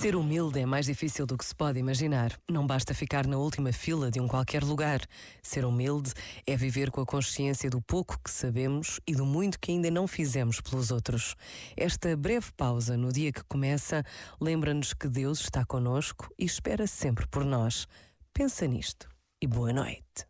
Ser humilde é mais difícil do que se pode imaginar. Não basta ficar na última fila de um qualquer lugar. Ser humilde é viver com a consciência do pouco que sabemos e do muito que ainda não fizemos pelos outros. Esta breve pausa no dia que começa lembra-nos que Deus está conosco e espera sempre por nós. Pensa nisto e boa noite.